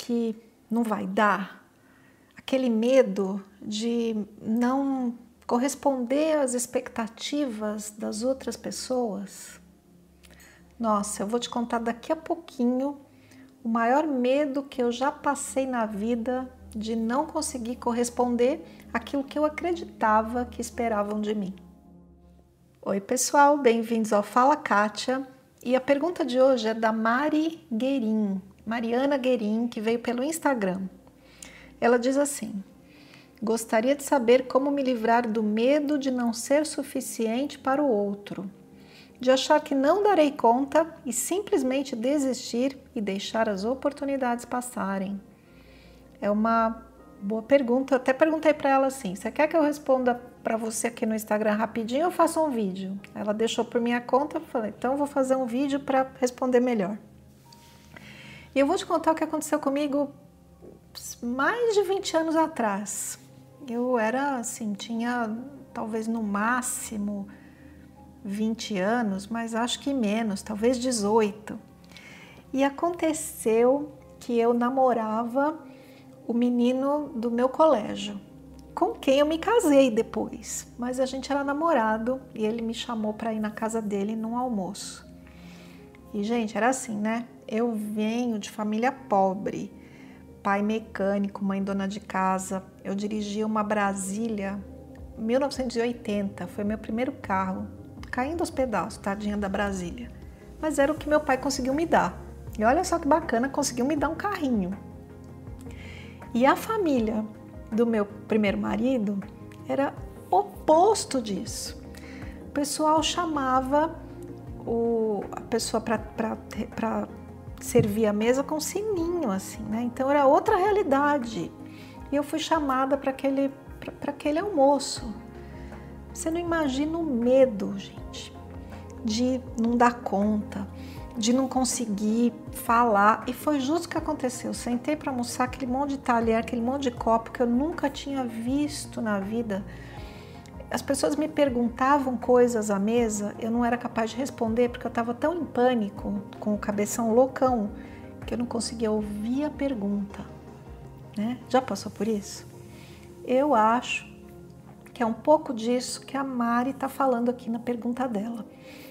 que não vai dar? Aquele medo de não corresponder às expectativas das outras pessoas? Nossa, eu vou te contar daqui a pouquinho o maior medo que eu já passei na vida de não conseguir corresponder àquilo que eu acreditava que esperavam de mim. Oi, pessoal, bem-vindos ao Fala Kátia. E a pergunta de hoje é da Mari Guerin, Mariana Guerin, que veio pelo Instagram. Ela diz assim: Gostaria de saber como me livrar do medo de não ser suficiente para o outro, de achar que não darei conta e simplesmente desistir e deixar as oportunidades passarem. É uma boa pergunta. Eu até perguntei para ela assim: você quer que eu responda para você aqui no Instagram rapidinho ou faça um vídeo? Ela deixou por minha conta, falei: então vou fazer um vídeo para responder melhor. E eu vou te contar o que aconteceu comigo mais de 20 anos atrás. Eu era assim, tinha talvez no máximo 20 anos, mas acho que menos, talvez 18. E aconteceu que eu namorava o menino do meu colégio, com quem eu me casei depois. Mas a gente era namorado e ele me chamou para ir na casa dele num almoço. E gente, era assim, né? Eu venho de família pobre, pai mecânico, mãe dona de casa. Eu dirigia uma Brasília 1980, foi meu primeiro carro, caindo aos pedaços, tadinha da Brasília. Mas era o que meu pai conseguiu me dar. E olha só que bacana, conseguiu me dar um carrinho. E a família do meu primeiro marido era oposto disso. O pessoal chamava o, a pessoa para servir a mesa com sininho, assim, né? Então era outra realidade. E eu fui chamada para aquele, aquele almoço. Você não imagina o medo, gente, de não dar conta, de não conseguir falar. E foi justo o que aconteceu. Eu sentei para almoçar aquele monte de talher, aquele monte de copo que eu nunca tinha visto na vida as pessoas me perguntavam coisas à mesa, eu não era capaz de responder porque eu estava tão em pânico, com o cabeção loucão, que eu não conseguia ouvir a pergunta. Né? Já passou por isso? Eu acho que é um pouco disso que a Mari está falando aqui na pergunta dela.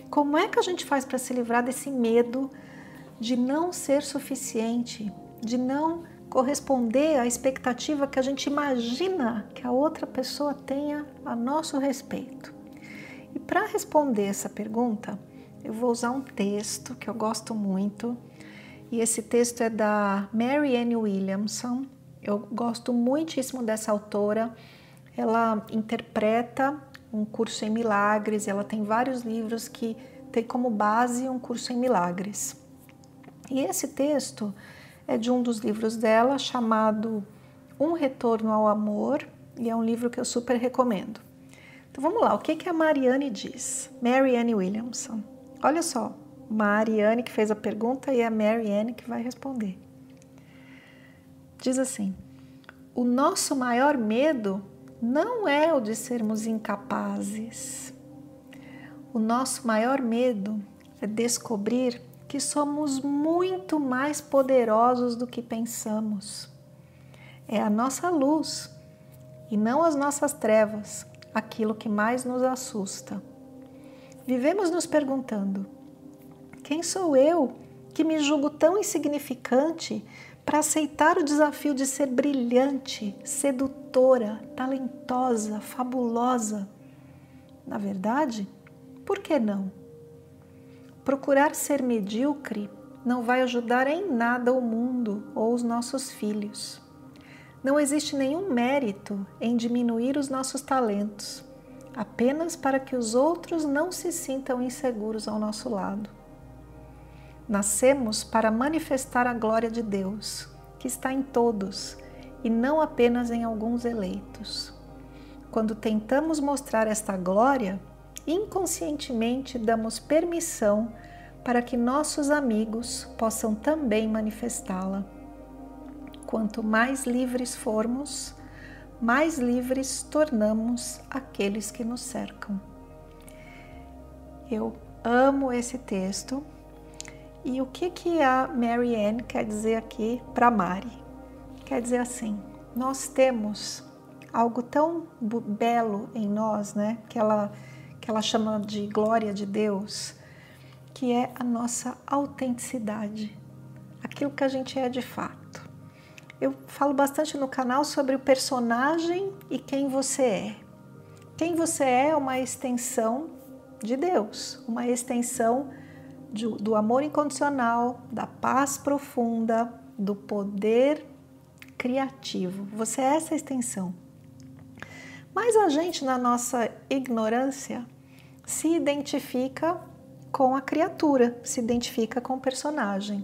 Como é que a gente faz para se livrar desse medo de não ser suficiente, de não corresponder à expectativa que a gente imagina que a outra pessoa tenha a nosso respeito. E para responder essa pergunta, eu vou usar um texto que eu gosto muito, e esse texto é da Mary Ann Williamson. Eu gosto muitíssimo dessa autora. Ela interpreta um curso em milagres, ela tem vários livros que tem como base um curso em milagres. E esse texto é de um dos livros dela chamado Um Retorno ao Amor e é um livro que eu super recomendo. Então vamos lá, o que, que a Mariane diz? Marianne Williamson. Olha só, Mariane que fez a pergunta e é a Marianne que vai responder. Diz assim: O nosso maior medo não é o de sermos incapazes. O nosso maior medo é descobrir que somos muito mais poderosos do que pensamos. É a nossa luz e não as nossas trevas aquilo que mais nos assusta. Vivemos nos perguntando: quem sou eu que me julgo tão insignificante para aceitar o desafio de ser brilhante, sedutora, talentosa, fabulosa? Na verdade, por que não? Procurar ser medíocre não vai ajudar em nada o mundo ou os nossos filhos. Não existe nenhum mérito em diminuir os nossos talentos, apenas para que os outros não se sintam inseguros ao nosso lado. Nascemos para manifestar a glória de Deus que está em todos e não apenas em alguns eleitos. Quando tentamos mostrar esta glória, inconscientemente damos permissão para que nossos amigos possam também manifestá-la. Quanto mais livres formos, mais livres tornamos aqueles que nos cercam. Eu amo esse texto. E o que, que a Mary Ann quer dizer aqui para Mari? Quer dizer assim: nós temos algo tão belo em nós, né? Que ela, que ela chama de glória de Deus, que é a nossa autenticidade, aquilo que a gente é de fato. Eu falo bastante no canal sobre o personagem e quem você é. Quem você é é uma extensão de Deus, uma extensão de, do amor incondicional, da paz profunda, do poder criativo. Você é essa extensão. Mas a gente, na nossa ignorância, se identifica com a criatura, se identifica com o personagem.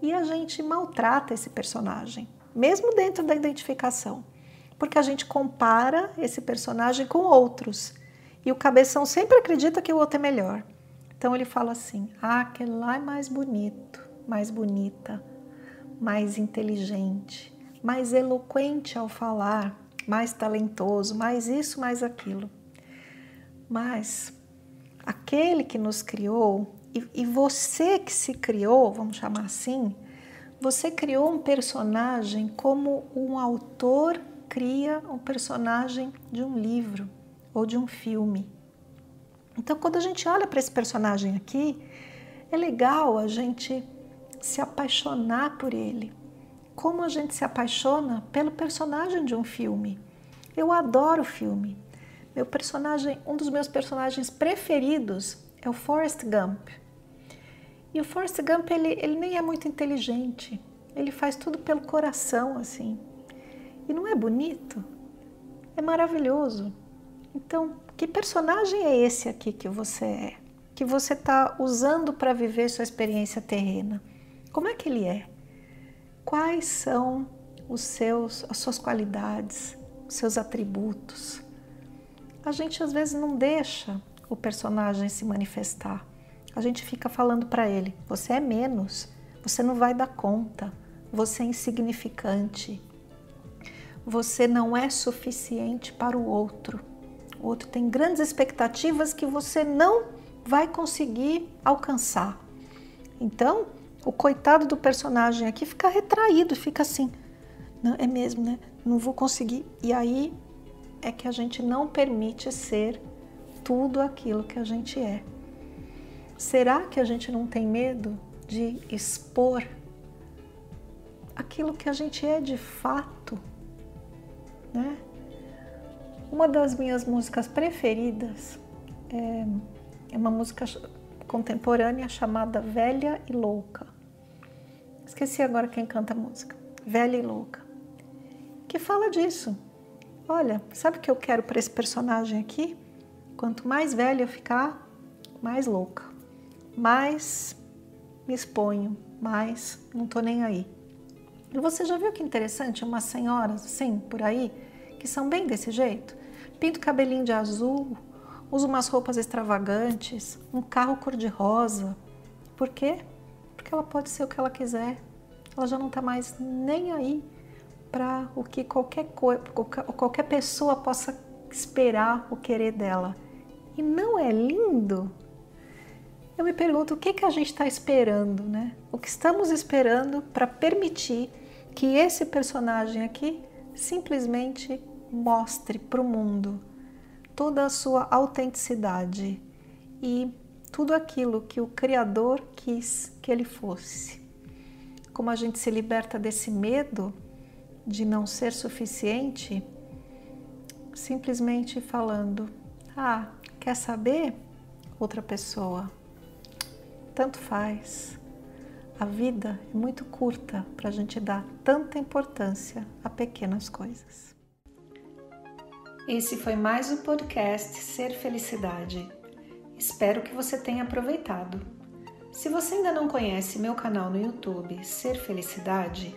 E a gente maltrata esse personagem, mesmo dentro da identificação, porque a gente compara esse personagem com outros. E o cabeção sempre acredita que o outro é melhor. Então ele fala assim: ah, aquele lá é mais bonito, mais bonita, mais inteligente, mais eloquente ao falar, mais talentoso, mais isso, mais aquilo. Mas aquele que nos criou, e, e você que se criou, vamos chamar assim, você criou um personagem como um autor cria um personagem de um livro ou de um filme. Então, quando a gente olha para esse personagem aqui, é legal a gente se apaixonar por ele. Como a gente se apaixona pelo personagem de um filme. Eu adoro filme. Meu personagem, um dos meus personagens preferidos é o Forrest Gump. E o Forrest Gump ele, ele nem é muito inteligente. Ele faz tudo pelo coração assim. E não é bonito? É maravilhoso. Então, que personagem é esse aqui que você é? Que você está usando para viver sua experiência terrena? Como é que ele é? Quais são os seus, as suas qualidades, os seus atributos? A gente às vezes não deixa o personagem se manifestar. A gente fica falando para ele: você é menos, você não vai dar conta, você é insignificante, você não é suficiente para o outro o outro tem grandes expectativas que você não vai conseguir alcançar. Então, o coitado do personagem aqui fica retraído, fica assim, não, é mesmo, né? Não vou conseguir. E aí é que a gente não permite ser tudo aquilo que a gente é. Será que a gente não tem medo de expor aquilo que a gente é de fato, né? Uma das minhas músicas preferidas é, é uma música contemporânea chamada Velha e Louca. Esqueci agora quem canta a música. Velha e Louca. Que fala disso. Olha, sabe o que eu quero para esse personagem aqui? Quanto mais velha eu ficar, mais louca. Mais me exponho, mais não tô nem aí. E você já viu que interessante? Umas senhoras assim, por aí, que são bem desse jeito. Pinta o cabelinho de azul, usa umas roupas extravagantes, um carro cor-de-rosa. Por quê? Porque ela pode ser o que ela quiser. Ela já não está mais nem aí para o que qualquer, qualquer pessoa possa esperar o querer dela. E não é lindo? Eu me pergunto o que, que a gente está esperando, né? O que estamos esperando para permitir que esse personagem aqui simplesmente mostre para o mundo toda a sua autenticidade e tudo aquilo que o Criador quis que ele fosse. Como a gente se liberta desse medo de não ser suficiente, simplesmente falando: Ah, quer saber? Outra pessoa. Tanto faz. A vida é muito curta para a gente dar tanta importância a pequenas coisas. Esse foi mais o podcast Ser Felicidade. Espero que você tenha aproveitado. Se você ainda não conhece meu canal no YouTube Ser Felicidade,